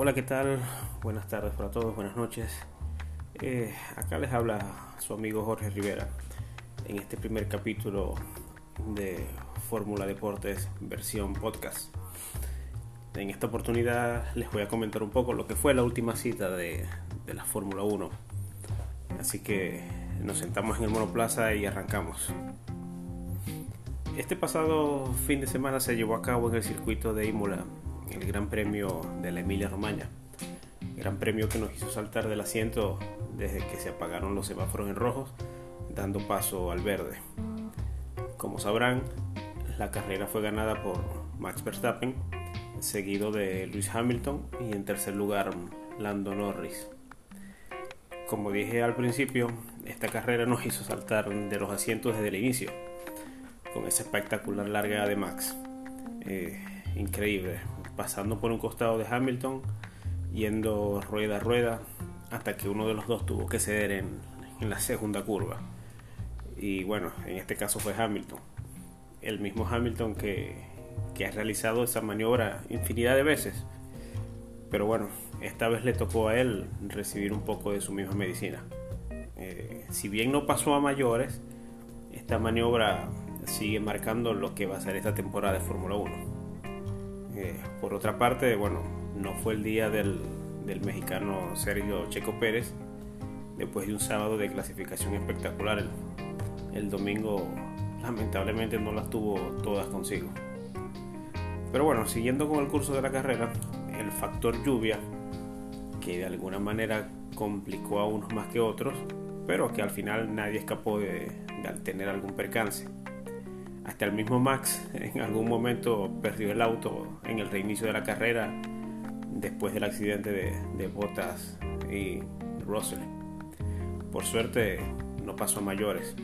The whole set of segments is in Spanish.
Hola, ¿qué tal? Buenas tardes para todos, buenas noches. Eh, acá les habla su amigo Jorge Rivera en este primer capítulo de Fórmula Deportes versión podcast. En esta oportunidad les voy a comentar un poco lo que fue la última cita de, de la Fórmula 1. Así que nos sentamos en el monoplaza y arrancamos. Este pasado fin de semana se llevó a cabo en el circuito de Imola el Gran Premio de la Emilia Romagna. Gran premio que nos hizo saltar del asiento desde que se apagaron los semáforos en rojos, dando paso al verde. Como sabrán, la carrera fue ganada por Max Verstappen, seguido de Lewis Hamilton y en tercer lugar Lando Norris. Como dije al principio, esta carrera nos hizo saltar de los asientos desde el inicio con esa espectacular larga de Max. Eh, increíble, pasando por un costado de Hamilton, yendo rueda a rueda, hasta que uno de los dos tuvo que ceder en, la segunda curva. Y bueno, en este caso fue Hamilton. El mismo Hamilton que, que ha realizado esa maniobra infinidad de veces. Pero bueno, esta vez le tocó a él recibir un poco de su misma medicina. Eh, si bien no pasó a mayores, esta maniobra sigue marcando lo que va a ser esta temporada de Fórmula 1. Eh, por otra parte, bueno, no fue el día del, del, mexicano Sergio Checo Pérez, después de un sábado de clasificación espectacular. El, domingo lamentablemente no las tuvo todas consigo. Pero bueno, siguiendo con el curso de la carrera, el factor lluvia, que de alguna manera complicó a unos más que otros, pero que al final nadie escapó de, de tener algún percance. Hasta el mismo Max en algún momento perdió el auto en el reinicio de la carrera después del accidente de, de Bottas y Russell. Por suerte no pasó a mayores.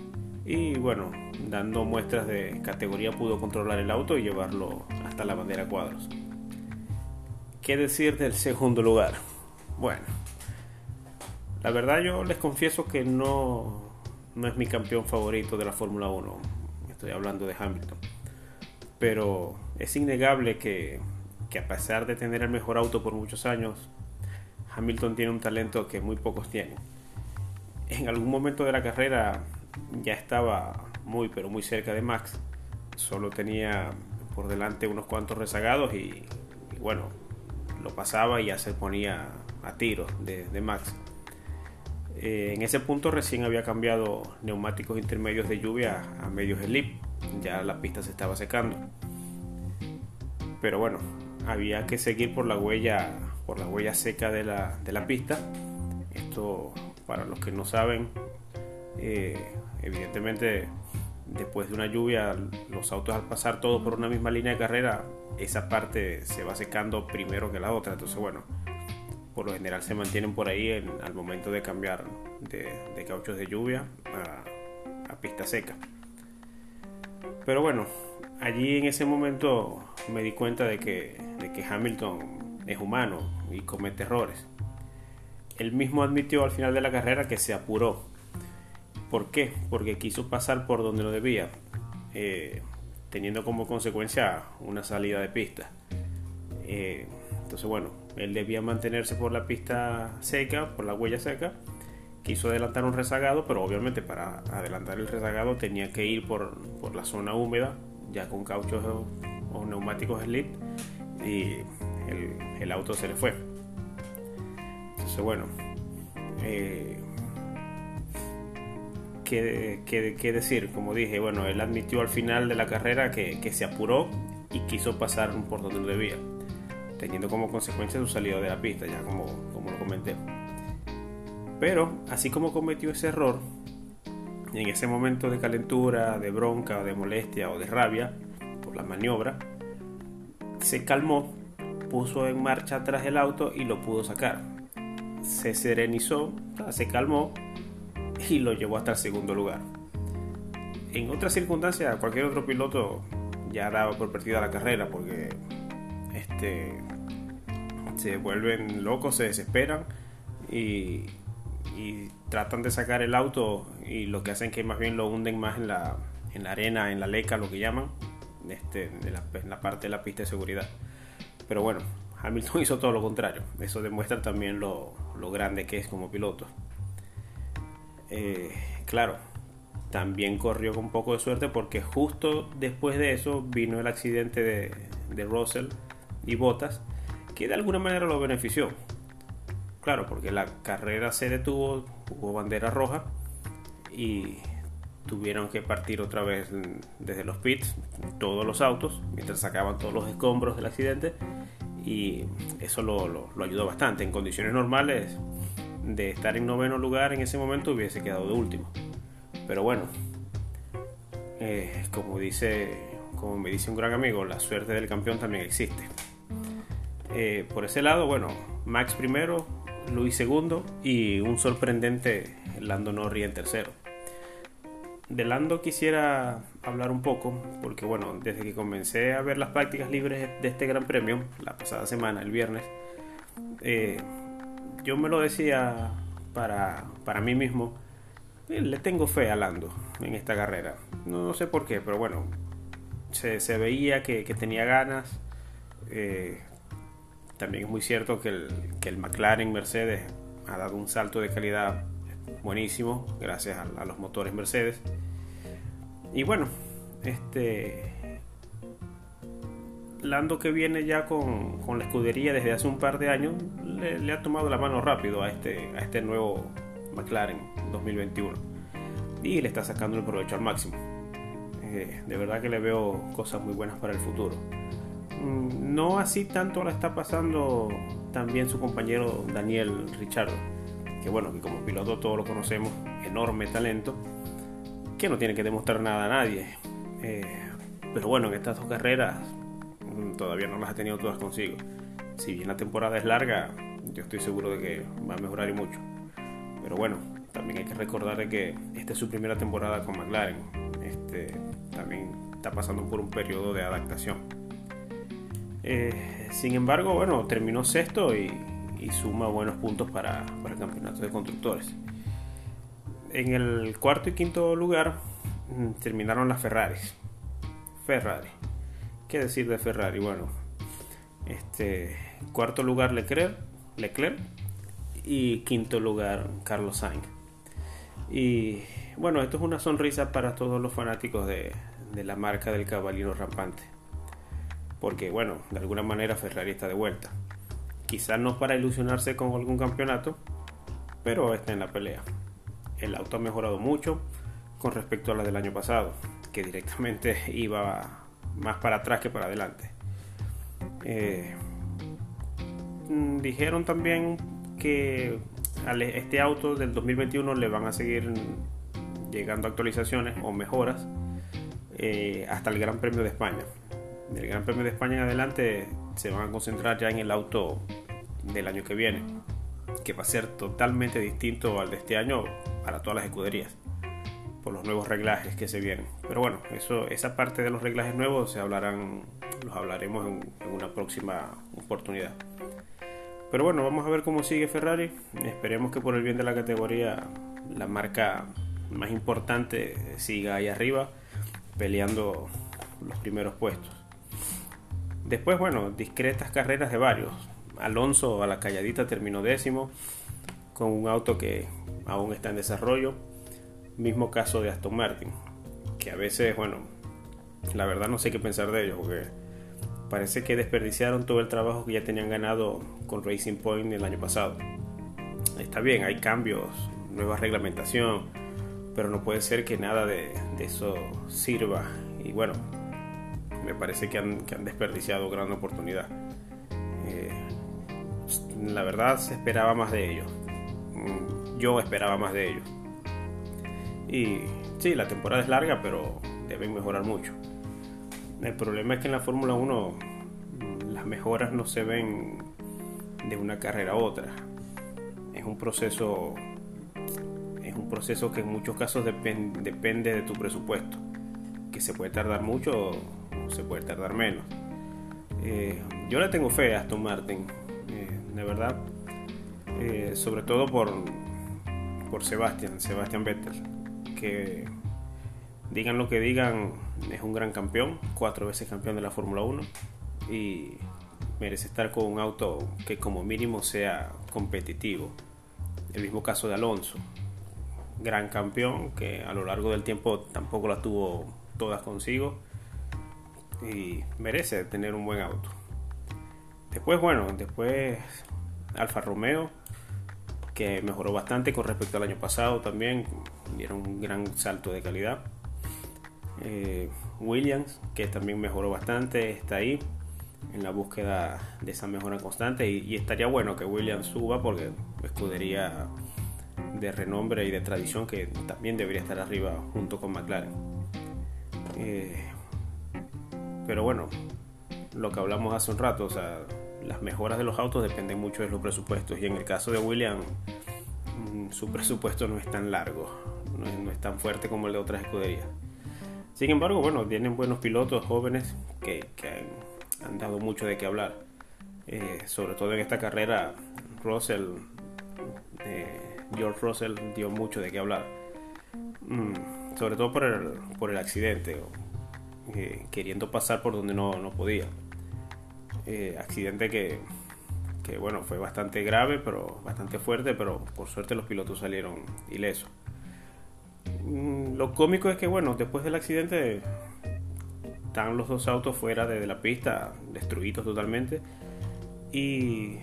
Y bueno, dando muestras de categoría pudo controlar el auto y llevarlo hasta la bandera cuadros. ¿Qué decir del segundo lugar? Bueno, la verdad yo les confieso que no, no es mi campeón favorito de la Fórmula 1 hablando de Hamilton. Pero es innegable que, que, a pesar de tener el mejor auto por muchos años, Hamilton tiene un talento que muy pocos tienen. En algún momento de la carrera ya estaba muy pero muy cerca de Max. Solo tenía por delante unos cuantos rezagados y, bueno, lo pasaba y ya se ponía a tiro de Max. Eh, en ese punto recién había cambiado neumáticos intermedios de lluvia a medios slip, ya la pista se estaba secando. Pero bueno, había que seguir por la huella, por la huella seca de la, de la pista. Esto, para los que no saben, eh, evidentemente después de una lluvia, los autos al pasar todos por una misma línea de carrera, esa parte se va secando primero que la otra. Entonces, bueno, por lo general se mantienen por ahí en, al momento de cambiar de, cauchos de lluvia a, a, pista seca. Pero bueno, allí en ese momento me di cuenta de que, de que Hamilton es humano y comete errores. Él mismo admitió al final de la carrera que se apuró. ¿Por qué? Porque quiso pasar por donde no debía, eh, teniendo como consecuencia una salida de pista. Eh, entonces, bueno, él debía mantenerse por la pista seca, por la huella seca. Quiso adelantar un rezagado, pero obviamente para adelantar el rezagado tenía que ir por, por la zona húmeda, ya con cauchos o, neumáticos slip, y el, el, auto se le fue. Entonces, bueno, eh, ¿qué, qué, qué, decir? Como dije, bueno, él admitió al final de la carrera que, que se apuró y quiso pasar por donde debía teniendo como consecuencia su salida de la pista, ya como, como lo comenté. Pero, así como cometió ese error, en ese momento de calentura, de bronca, de molestia o de rabia por la maniobra, se calmó, puso en marcha atrás el auto y lo pudo sacar. Se serenizó, se calmó y lo llevó hasta el segundo lugar. En otras circunstancias, cualquier otro piloto ya daba por perdida la carrera porque este, se vuelven locos, se desesperan y, tratan de sacar el auto y lo que hacen que más bien lo hunden más en la, en la arena, en la leca, lo que llaman, este, en la parte de la pista de seguridad. Pero bueno, Hamilton hizo todo lo contrario. Eso demuestra también lo, grande que es como piloto. Eh, claro, también corrió con un poco de suerte porque justo después de eso vino el accidente de, de Russell y Bottas, que de alguna manera lo benefició. Claro, porque la carrera se detuvo, hubo bandera roja y tuvieron que partir otra vez desde los pits todos los autos mientras sacaban todos los escombros del accidente y eso lo, ayudó bastante. En condiciones normales de estar en noveno lugar en ese momento hubiese quedado de último. Pero bueno, eh, como dice, como me dice un gran amigo, la suerte del campeón también existe. Eh, por ese lado, bueno, Max primero, Luis segundo y un sorprendente Lando Norris en tercero de Lando quisiera hablar un poco, porque bueno, desde que comencé a ver las prácticas libres de este Gran Premio, la pasada semana, el viernes, eh, yo me lo decía para, para mí mismo, eh, le tengo fe a Lando en esta carrera. No, sé por qué, pero bueno, se, veía que, tenía ganas. También es muy cierto que el, McLaren Mercedes ha dado un salto de calidad buenísimo gracias a, los motores Mercedes. Y bueno, este Lando que viene ya con, la escudería desde hace un par de años, le, ha tomado la mano rápido a este, a este nuevo McLaren 2021 y le está sacando el provecho al máximo. Eh, de verdad que le veo cosas muy buenas para el futuro. Mm, no así tanto la está pasando también su compañero Daniel Richardo que bueno, que como piloto todos lo conocemos, enorme talento, que no tiene que demostrar nada a nadie. Eh, pero bueno, en estas dos carreras mm, todavía no las ha tenido todas consigo. Si bien la temporada es larga, yo estoy seguro de que va a mejorar y mucho. Pero bueno, también hay que recordar que esta es su primera temporada con McLaren. Este, también está pasando por un periodo de adaptación. Eh, sin embargo, bueno, terminó sexto y suma buenos puntos para, el campeonato de constructores. En el cuarto y quinto lugar mm, terminaron las Ferraris. Ferrari. ¿Qué decir de Ferrari? Bueno, este cuarto lugar Leclerc, Leclerc y quinto lugar Carlos Sainz. Y bueno, esto es una sonrisa para todos los fanáticos de la marca del caballero rampante. Porque bueno, de alguna manera Ferrari está de vuelta. Quizás no para ilusionarse con algún campeonato, pero está en la pelea. El auto ha mejorado mucho con respecto a la del año pasado, que directamente iba más para atrás que para adelante. Eh, mm, dijeron también que a este auto del 2021 le van a seguir llegando actualizaciones o mejoras eh, hasta el Gran Premio de España. Del Gran Premio de España en adelante se van a concentrar ya en el auto del año que viene, que va a ser totalmente distinto al de este año para todas las escuderías, por los nuevos reglajes que se vienen. Pero bueno, eso, esa parte de los reglajes nuevos se los hablaremos en, una próxima oportunidad. Pero bueno, vamos a ver cómo sigue Ferrari. Esperemos que por el bien de la categoría la marca más importante siga ahí arriba, peleando los primeros puestos. Después, bueno, discretas carreras de varios. Alonso a la calladita terminó décimo con un auto que aún está en desarrollo. Mismo caso de Aston Martin, que a veces, bueno, la verdad no sé qué pensar de ellos, porque parece que desperdiciaron todo el trabajo que ya tenían ganado con Racing Point el año pasado. Está bien, hay cambios, nueva reglamentación, pero no puede ser que nada de, eso sirva. Y bueno, me parece que han, desperdiciado gran oportunidad. Eh, la verdad se esperaba más de ellos. Mm, yo esperaba más de ellos. Y sí, la temporada es larga, pero deben mejorar mucho. El problema es que en la Fórmula 1 mm, las mejoras no se ven de una carrera a otra. Es un proceso es un proceso que en muchos casos depende de tu presupuesto, que se puede tardar mucho se puede tardar menos. Eh, yo le tengo fe a Aston Martin de verdad. Eh, sobre todo por, por Sebastián, Sebastián Vettel, que digan lo que digan, es un gran campeón, cuatro veces campeón de la Fórmula 1 y merece estar con un auto que como mínimo sea competitivo. El mismo caso de Alonso, gran campeón que a lo largo del tiempo tampoco la tuvo todas consigo y merece tener un buen auto. Después, bueno, después Alfa Romeo, que mejoró bastante con respecto al año pasado también, dieron un gran salto de calidad. Eh, Williams, que también mejoró bastante, está ahí en la búsqueda de esa mejora constante y, estaría bueno que Williams suba porque escudería de renombre y de tradición que también debería estar arriba junto con McLaren. Eh, pero bueno, lo que hablamos hace un rato, o sea, las mejoras de los autos dependen mucho de los presupuestos y en el caso de Williams mm, su presupuesto no es tan largo, no es, tan fuerte como el de otras escuderías. Sin embargo, bueno, tienen buenos pilotos jóvenes que, han, dado mucho de qué hablar. Eh, sobre todo en esta carrera, Russell, eh, George Russell dio mucho de qué hablar. Mm, sobre todo por el, por el accidente, eh, queriendo pasar por donde no, no podía. Eh, accidente que, que, bueno, fue bastante grave, pero bastante fuerte, pero por suerte los pilotos salieron ilesos. Mm, lo cómico es que, bueno, después del accidente están los dos autos fuera de, la pista, destruidos totalmente. Y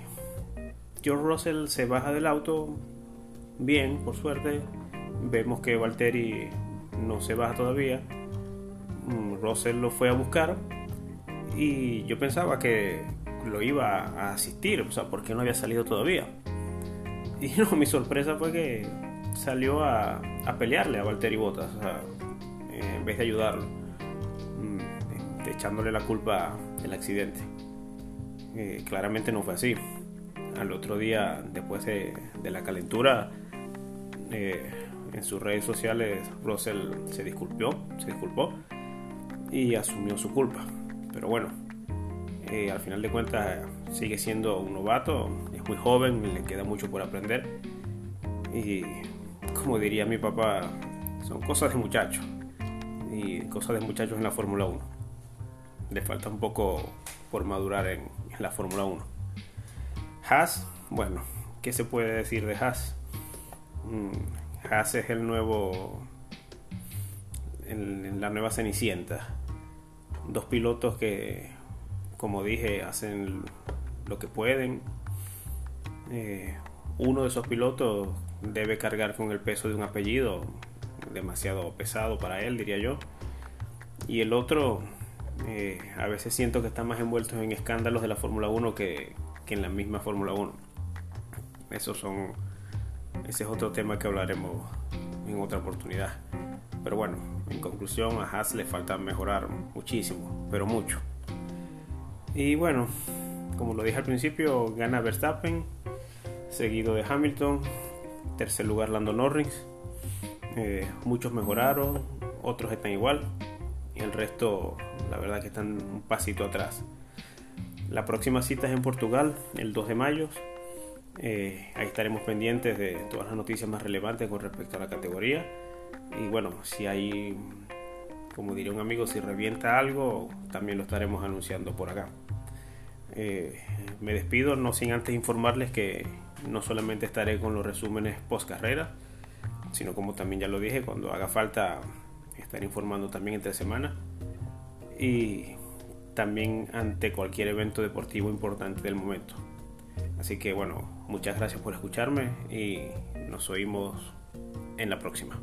George Russell se baja del auto bien, por suerte. Vemos que Valtteri no se baja todavía. Mm, Russell lo fue a buscar y yo pensaba que lo iba a asistir, o sea, porque no había salido todavía. Y no, mi sorpresa fue que salió a, pelearle a Valtteri Bottas, o sea, en vez de ayudarlo, mm, echándole la culpa del accidente. Eh, claramente no fue así. Al otro día, después de, la calentura, eh, en sus redes sociales, Russell se disculpó, se disculpó y asumió su culpa. Pero bueno, eh, al final de cuentas sigue siendo un novato, es muy joven, le queda mucho por aprender. Y como diría mi papá, son cosas de muchachos. Y cosas de muchachos en la Fórmula 1. Le falta un poco por madurar en, la Fórmula 1. Haas, bueno, ¿qué se puede decir de Haas? Mm, Haas es el nuevo. En, la nueva Cenicienta dos pilotos que, como dije, hacen lo que pueden. Eh, uno de esos pilotos debe cargar con el peso de un apellido demasiado pesado para él, diría yo. Y el otro, eh, a veces siento que está más envuelto en escándalos de la Fórmula 1 que, que, en la misma Fórmula 1. Esos ese es otro tema que hablaremos en otra oportunidad. Pero bueno, en conclusión, a Haas le falta mejorar muchísimo, pero mucho. Y bueno, como lo dije al principio, gana Verstappen, seguido de Hamilton, tercer lugar Lando Norris. Eh, muchos mejoraron, otros están igual, y el resto, la verdad, que están un pasito atrás. La próxima cita es en Portugal, el 2 de mayo. Eh, ahí estaremos pendientes de todas las noticias más relevantes con respecto a la categoría y bueno, si hay, como diría un amigo, si revienta algo, también lo estaremos anunciando por acá. Eh, me despido, no sin antes informarles que no solamente estaré con los resúmenes post carrera, sino como también ya lo dije, cuando haga falta estar informando también entre semana y también ante cualquier evento deportivo importante del momento. Así que bueno, muchas gracias por escucharme y nos oímos en la próxima.